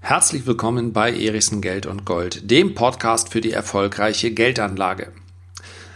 Herzlich willkommen bei Erichsen Geld und Gold, dem Podcast für die erfolgreiche Geldanlage.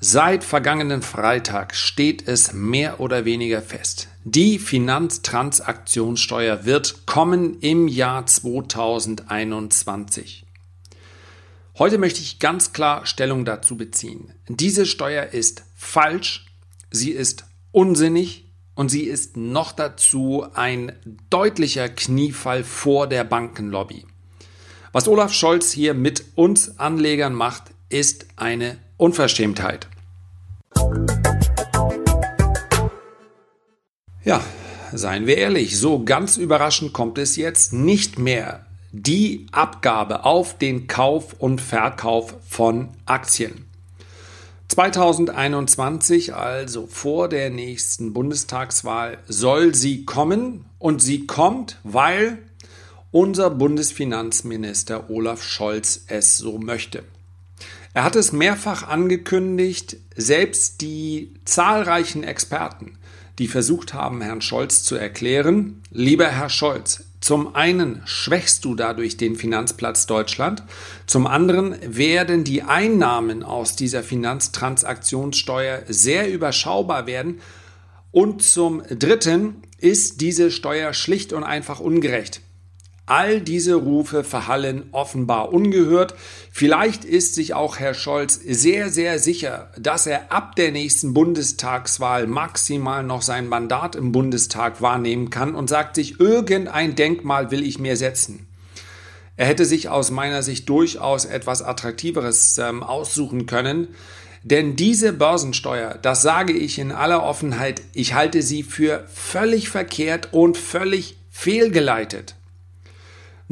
Seit vergangenen Freitag steht es mehr oder weniger fest. Die Finanztransaktionssteuer wird kommen im Jahr 2021. Heute möchte ich ganz klar Stellung dazu beziehen. Diese Steuer ist falsch, sie ist unsinnig und sie ist noch dazu ein deutlicher Kniefall vor der Bankenlobby. Was Olaf Scholz hier mit uns Anlegern macht, ist eine Unverschämtheit. Ja, seien wir ehrlich, so ganz überraschend kommt es jetzt nicht mehr. Die Abgabe auf den Kauf und Verkauf von Aktien. 2021, also vor der nächsten Bundestagswahl, soll sie kommen und sie kommt, weil unser Bundesfinanzminister Olaf Scholz es so möchte. Er hat es mehrfach angekündigt, selbst die zahlreichen Experten, die versucht haben, Herrn Scholz zu erklären, lieber Herr Scholz, zum einen schwächst du dadurch den Finanzplatz Deutschland, zum anderen werden die Einnahmen aus dieser Finanztransaktionssteuer sehr überschaubar werden und zum dritten ist diese Steuer schlicht und einfach ungerecht. All diese Rufe verhallen offenbar ungehört. Vielleicht ist sich auch Herr Scholz sehr, sehr sicher, dass er ab der nächsten Bundestagswahl maximal noch sein Mandat im Bundestag wahrnehmen kann und sagt sich, irgendein Denkmal will ich mir setzen. Er hätte sich aus meiner Sicht durchaus etwas Attraktiveres ähm, aussuchen können. Denn diese Börsensteuer, das sage ich in aller Offenheit, ich halte sie für völlig verkehrt und völlig fehlgeleitet.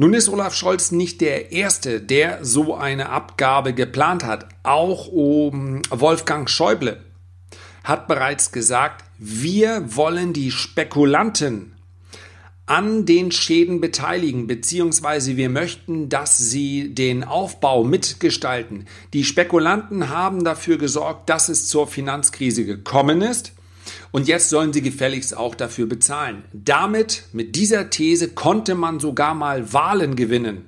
Nun ist Olaf Scholz nicht der Erste, der so eine Abgabe geplant hat. Auch Wolfgang Schäuble hat bereits gesagt, wir wollen die Spekulanten an den Schäden beteiligen, beziehungsweise wir möchten, dass sie den Aufbau mitgestalten. Die Spekulanten haben dafür gesorgt, dass es zur Finanzkrise gekommen ist. Und jetzt sollen sie gefälligst auch dafür bezahlen. Damit, mit dieser These, konnte man sogar mal Wahlen gewinnen.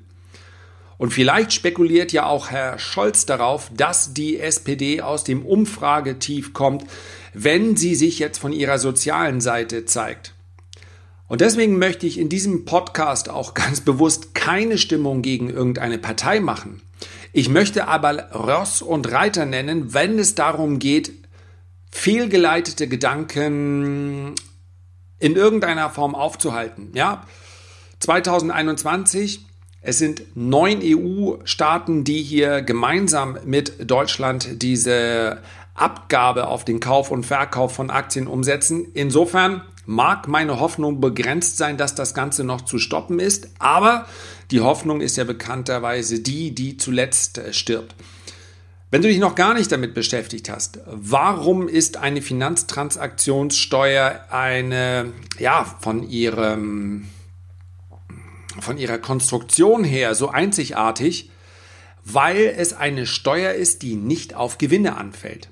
Und vielleicht spekuliert ja auch Herr Scholz darauf, dass die SPD aus dem Umfragetief kommt, wenn sie sich jetzt von ihrer sozialen Seite zeigt. Und deswegen möchte ich in diesem Podcast auch ganz bewusst keine Stimmung gegen irgendeine Partei machen. Ich möchte aber Ross und Reiter nennen, wenn es darum geht, fehlgeleitete Gedanken in irgendeiner Form aufzuhalten. Ja, 2021 es sind neun EU-Staaten, die hier gemeinsam mit Deutschland diese Abgabe auf den Kauf und Verkauf von Aktien umsetzen. Insofern mag meine Hoffnung begrenzt sein, dass das Ganze noch zu stoppen ist, aber die Hoffnung ist ja bekannterweise die, die zuletzt stirbt. Wenn du dich noch gar nicht damit beschäftigt hast, warum ist eine Finanztransaktionssteuer eine, ja, von ihrem, von ihrer Konstruktion her so einzigartig? Weil es eine Steuer ist, die nicht auf Gewinne anfällt.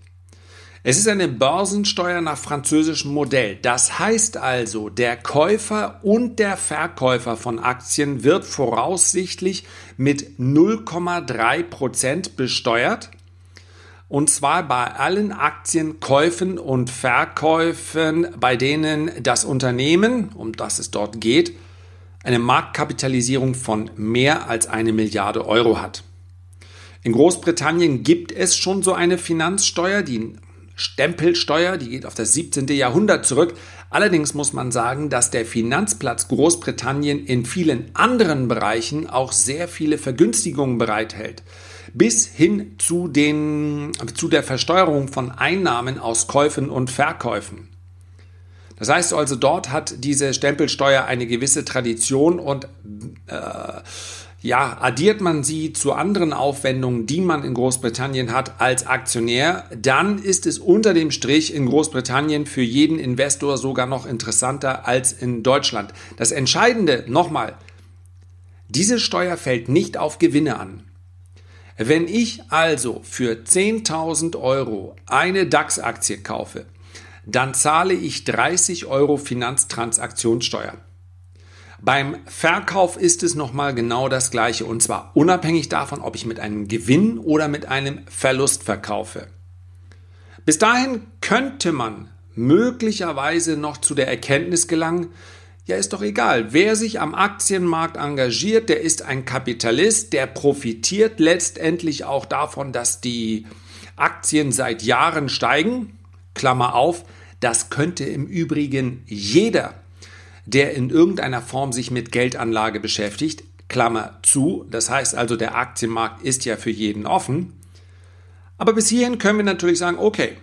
Es ist eine Börsensteuer nach französischem Modell. Das heißt also, der Käufer und der Verkäufer von Aktien wird voraussichtlich mit 0,3 Prozent besteuert und zwar bei allen Aktienkäufen und Verkäufen, bei denen das Unternehmen, um das es dort geht, eine Marktkapitalisierung von mehr als eine Milliarde Euro hat. In Großbritannien gibt es schon so eine Finanzsteuer, die Stempelsteuer, die geht auf das 17. Jahrhundert zurück. Allerdings muss man sagen, dass der Finanzplatz Großbritannien in vielen anderen Bereichen auch sehr viele Vergünstigungen bereithält bis hin zu, den, zu der Versteuerung von Einnahmen aus Käufen und Verkäufen. Das heißt also, dort hat diese Stempelsteuer eine gewisse Tradition und äh, ja, addiert man sie zu anderen Aufwendungen, die man in Großbritannien hat als Aktionär, dann ist es unter dem Strich in Großbritannien für jeden Investor sogar noch interessanter als in Deutschland. Das Entscheidende nochmal, diese Steuer fällt nicht auf Gewinne an. Wenn ich also für 10.000 Euro eine DAX-Aktie kaufe, dann zahle ich 30 Euro Finanztransaktionssteuer. Beim Verkauf ist es nochmal genau das gleiche und zwar unabhängig davon, ob ich mit einem Gewinn oder mit einem Verlust verkaufe. Bis dahin könnte man möglicherweise noch zu der Erkenntnis gelangen, ja ist doch egal, wer sich am Aktienmarkt engagiert, der ist ein Kapitalist, der profitiert letztendlich auch davon, dass die Aktien seit Jahren steigen. Klammer auf, das könnte im Übrigen jeder der in irgendeiner Form sich mit Geldanlage beschäftigt, Klammer zu, das heißt also, der Aktienmarkt ist ja für jeden offen. Aber bis hierhin können wir natürlich sagen, okay,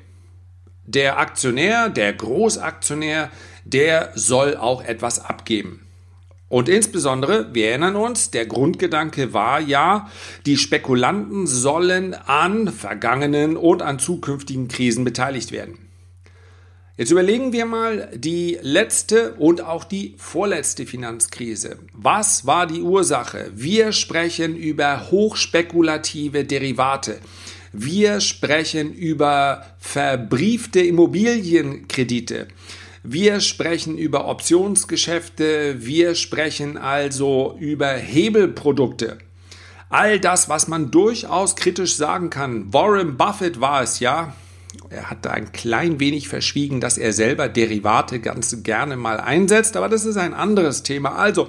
der Aktionär, der Großaktionär, der soll auch etwas abgeben. Und insbesondere, wir erinnern uns, der Grundgedanke war ja, die Spekulanten sollen an vergangenen und an zukünftigen Krisen beteiligt werden. Jetzt überlegen wir mal die letzte und auch die vorletzte Finanzkrise. Was war die Ursache? Wir sprechen über hochspekulative Derivate. Wir sprechen über verbriefte Immobilienkredite. Wir sprechen über Optionsgeschäfte. Wir sprechen also über Hebelprodukte. All das, was man durchaus kritisch sagen kann. Warren Buffett war es ja, er hat da ein klein wenig verschwiegen, dass er selber Derivate ganz gerne mal einsetzt, aber das ist ein anderes Thema. Also,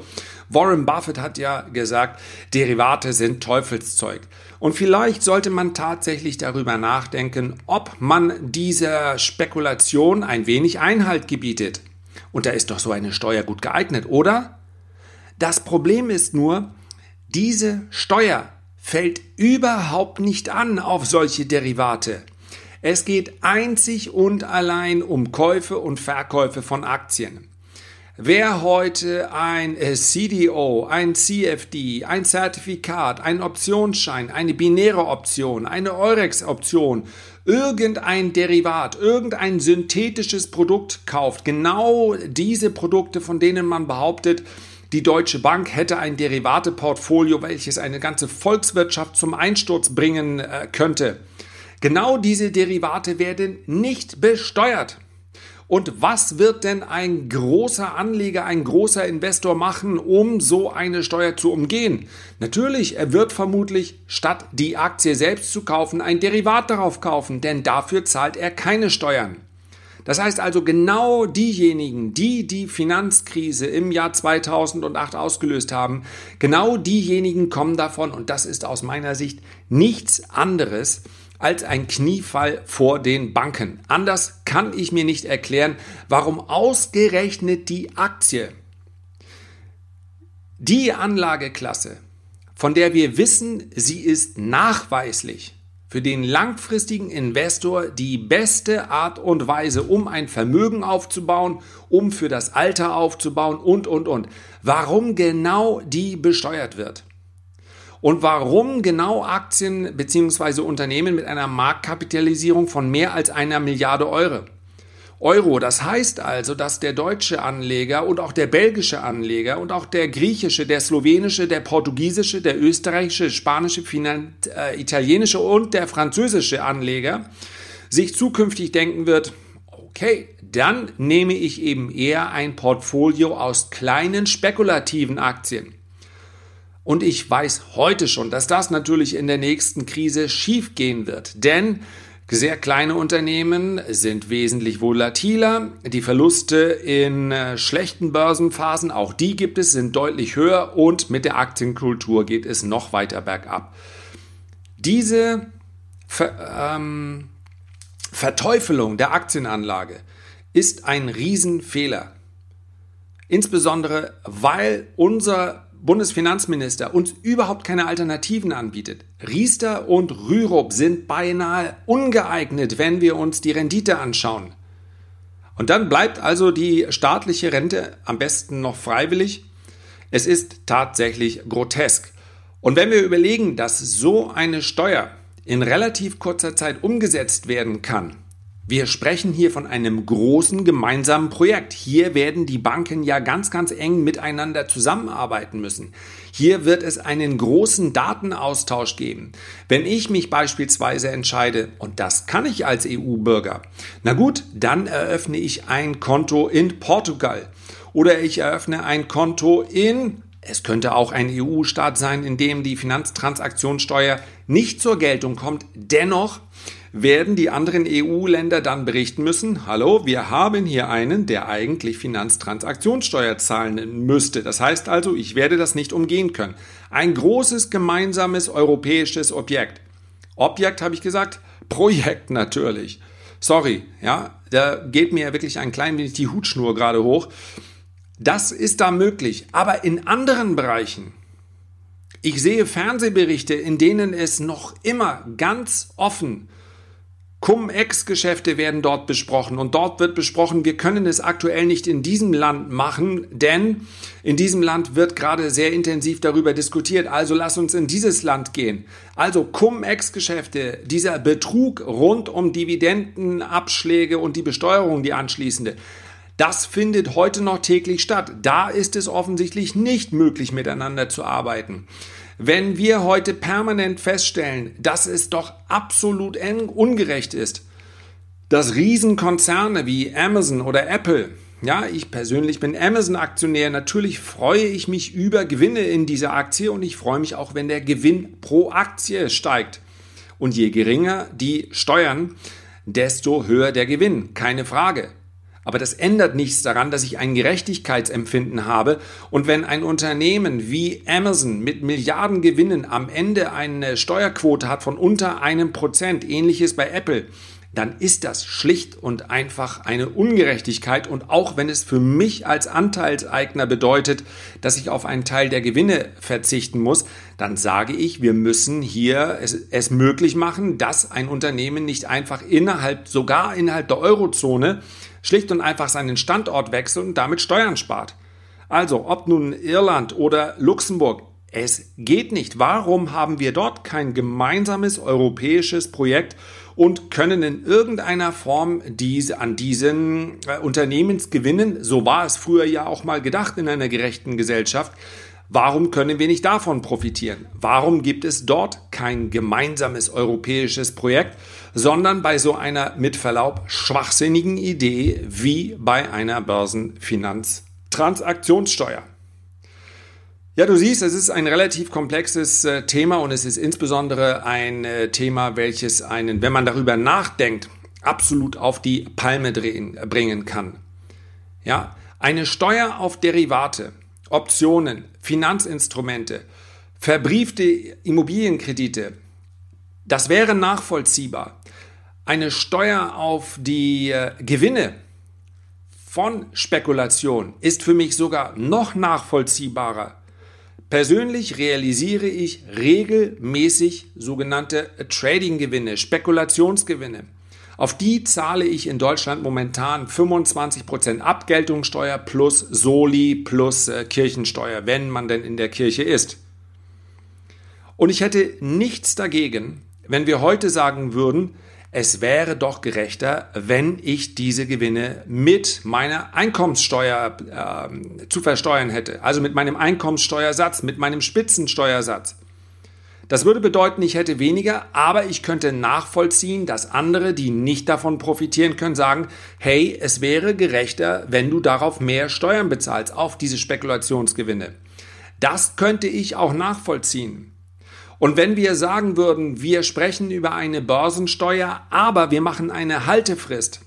Warren Buffett hat ja gesagt, Derivate sind Teufelszeug. Und vielleicht sollte man tatsächlich darüber nachdenken, ob man dieser Spekulation ein wenig Einhalt gebietet. Und da ist doch so eine Steuer gut geeignet, oder? Das Problem ist nur, diese Steuer fällt überhaupt nicht an auf solche Derivate. Es geht einzig und allein um Käufe und Verkäufe von Aktien. Wer heute ein äh, CDO, ein CFD, ein Zertifikat, ein Optionsschein, eine binäre Option, eine Eurex-Option, irgendein Derivat, irgendein synthetisches Produkt kauft, genau diese Produkte, von denen man behauptet, die Deutsche Bank hätte ein Derivateportfolio, welches eine ganze Volkswirtschaft zum Einsturz bringen äh, könnte. Genau diese Derivate werden nicht besteuert. Und was wird denn ein großer Anleger, ein großer Investor machen, um so eine Steuer zu umgehen? Natürlich, er wird vermutlich statt die Aktie selbst zu kaufen, ein Derivat darauf kaufen, denn dafür zahlt er keine Steuern. Das heißt also genau diejenigen, die die Finanzkrise im Jahr 2008 ausgelöst haben, genau diejenigen kommen davon und das ist aus meiner Sicht nichts anderes als ein Kniefall vor den Banken. Anders kann ich mir nicht erklären, warum ausgerechnet die Aktie, die Anlageklasse, von der wir wissen, sie ist nachweislich für den langfristigen Investor die beste Art und Weise, um ein Vermögen aufzubauen, um für das Alter aufzubauen und, und, und. Warum genau die besteuert wird. Und warum genau Aktien bzw. Unternehmen mit einer Marktkapitalisierung von mehr als einer Milliarde Euro? Euro. Das heißt also, dass der deutsche Anleger und auch der belgische Anleger und auch der griechische, der slowenische, der portugiesische, der österreichische, spanische, Finan äh, italienische und der französische Anleger sich zukünftig denken wird, okay, dann nehme ich eben eher ein Portfolio aus kleinen spekulativen Aktien. Und ich weiß heute schon, dass das natürlich in der nächsten Krise schiefgehen wird. Denn sehr kleine Unternehmen sind wesentlich volatiler. Die Verluste in äh, schlechten Börsenphasen, auch die gibt es, sind deutlich höher und mit der Aktienkultur geht es noch weiter bergab. Diese Ver ähm, Verteufelung der Aktienanlage ist ein Riesenfehler. Insbesondere weil unser Bundesfinanzminister uns überhaupt keine Alternativen anbietet. Riester und Rürup sind beinahe ungeeignet, wenn wir uns die Rendite anschauen. Und dann bleibt also die staatliche Rente am besten noch freiwillig. Es ist tatsächlich grotesk. Und wenn wir überlegen, dass so eine Steuer in relativ kurzer Zeit umgesetzt werden kann, Wir sprechen hier von einem großen gemeinsamen Projekt. Hier werden die Banken ja ganz, ganz eng miteinander zusammenarbeiten müssen. Hier wird es einen großen Datenaustausch geben. Wenn ich mich beispielsweise entscheide, und das kann ich als EU-Bürger, na gut, dann eröffne ich ein Konto in Portugal oder ich eröffne ein Konto in es könnte auch ein EU-Staat sein, in dem die Finanztransaktionssteuer nicht zur Geltung kommt. Dennoch werden die anderen EU-Länder dann berichten müssen, hallo, wir haben hier einen, der eigentlich Finanztransaktionssteuer zahlen müsste. Das heißt also, ich werde das nicht umgehen können. Ein großes gemeinsames europäisches Objekt. Objekt habe ich gesagt? Projekt natürlich. Sorry, ja, da geht mir wirklich ein klein wenig die Hutschnur gerade hoch. Das ist da möglich, aber in anderen Bereichen, ich sehe Fernsehberichte, in denen es noch immer ganz offen Cum-Ex-Geschäfte werden dort besprochen und dort wird besprochen, wir können es aktuell nicht in diesem Land machen, denn in diesem Land wird gerade sehr intensiv darüber diskutiert, also lass uns in dieses Land gehen. Also Cum-Ex-Geschäfte, dieser Betrug rund um Dividendenabschläge und die Besteuerung, die anschließende, das findet heute noch täglich statt. Da ist es offensichtlich nicht möglich, miteinander zu arbeiten. Wenn wir heute permanent feststellen, dass es doch absolut ungerecht ist, dass Riesenkonzerne wie Amazon oder Apple, ja, ich persönlich bin Amazon-Aktionär, natürlich freue ich mich über Gewinne in dieser Aktie und ich freue mich auch, wenn der Gewinn pro Aktie steigt. Und je geringer die Steuern, desto höher der Gewinn, keine Frage. Aber das ändert nichts daran, dass ich ein Gerechtigkeitsempfinden habe. Und wenn ein Unternehmen wie Amazon mit Milliarden Gewinnen am Ende eine Steuerquote hat von unter einem Prozent, ähnliches bei Apple, dann ist das schlicht und einfach eine Ungerechtigkeit. Und auch wenn es für mich als Anteilseigner bedeutet, dass ich auf einen Teil der Gewinne verzichten muss, dann sage ich, wir müssen hier es, es möglich machen, dass ein Unternehmen nicht einfach innerhalb, sogar innerhalb der Eurozone, schlicht und einfach seinen Standort wechselt und damit Steuern spart. Also, ob nun Irland oder Luxemburg, es geht nicht. Warum haben wir dort kein gemeinsames europäisches Projekt und können in irgendeiner Form diese, an diesen äh, Unternehmensgewinnen, so war es früher ja auch mal gedacht in einer gerechten Gesellschaft, Warum können wir nicht davon profitieren? Warum gibt es dort kein gemeinsames europäisches Projekt, sondern bei so einer mit Verlaub schwachsinnigen Idee wie bei einer Börsenfinanztransaktionssteuer? Ja, du siehst, es ist ein relativ komplexes äh, Thema und es ist insbesondere ein äh, Thema, welches einen, wenn man darüber nachdenkt, absolut auf die Palme drehen, bringen kann. Ja, eine Steuer auf Derivate Optionen, Finanzinstrumente, verbriefte Immobilienkredite, das wäre nachvollziehbar. Eine Steuer auf die äh, Gewinne von Spekulation ist für mich sogar noch nachvollziehbarer. Persönlich realisiere ich regelmäßig sogenannte Trading-Gewinne, Spekulationsgewinne. Auf die zahle ich in Deutschland momentan 25% Abgeltungssteuer plus Soli plus äh, Kirchensteuer, wenn man denn in der Kirche ist. Und ich hätte nichts dagegen, wenn wir heute sagen würden, es wäre doch gerechter, wenn ich diese Gewinne mit meiner Einkommenssteuer äh, zu versteuern hätte. Also mit meinem Einkommenssteuersatz, mit meinem Spitzensteuersatz. Das würde bedeuten, ich hätte weniger, aber ich könnte nachvollziehen, dass andere, die nicht davon profitieren können, sagen, hey, es wäre gerechter, wenn du darauf mehr Steuern bezahlst, auf diese Spekulationsgewinne. Das könnte ich auch nachvollziehen. Und wenn wir sagen würden, wir sprechen über eine Börsensteuer, aber wir machen eine Haltefrist,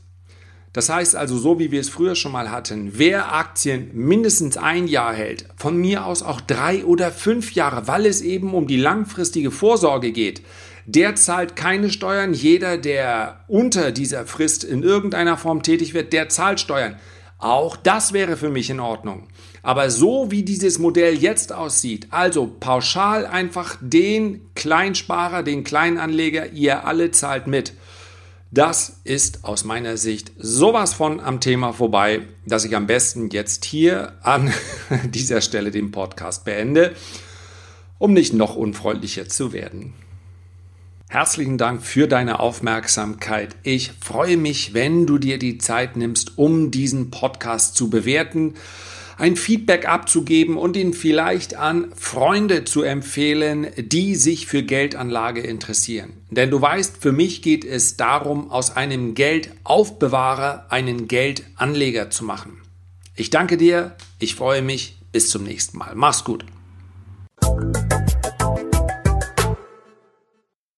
das heißt also, so wie wir es früher schon mal hatten, wer Aktien mindestens ein Jahr hält, von mir aus auch drei oder fünf Jahre, weil es eben um die langfristige Vorsorge geht, der zahlt keine Steuern. Jeder, der unter dieser Frist in irgendeiner Form tätig wird, der zahlt Steuern. Auch das wäre für mich in Ordnung. Aber so wie dieses Modell jetzt aussieht, also pauschal einfach den Kleinsparer, den Kleinanleger, ihr alle zahlt mit das ist aus meiner Sicht sowas von am Thema vorbei, dass ich am besten jetzt hier an dieser Stelle den Podcast beende, um nicht noch unfreundlicher zu werden. Herzlichen Dank für deine Aufmerksamkeit. Ich freue mich, wenn du dir die Zeit nimmst, um diesen Podcast zu bewerten, ein Feedback abzugeben und ihn vielleicht an Freunde zu empfehlen, die sich für Geldanlage interessieren. Denn du weißt, für mich geht es darum, aus einem Geldaufbewahrer einen Geldanleger zu machen. Ich danke dir, ich freue mich, bis zum nächsten Mal. Mach's gut.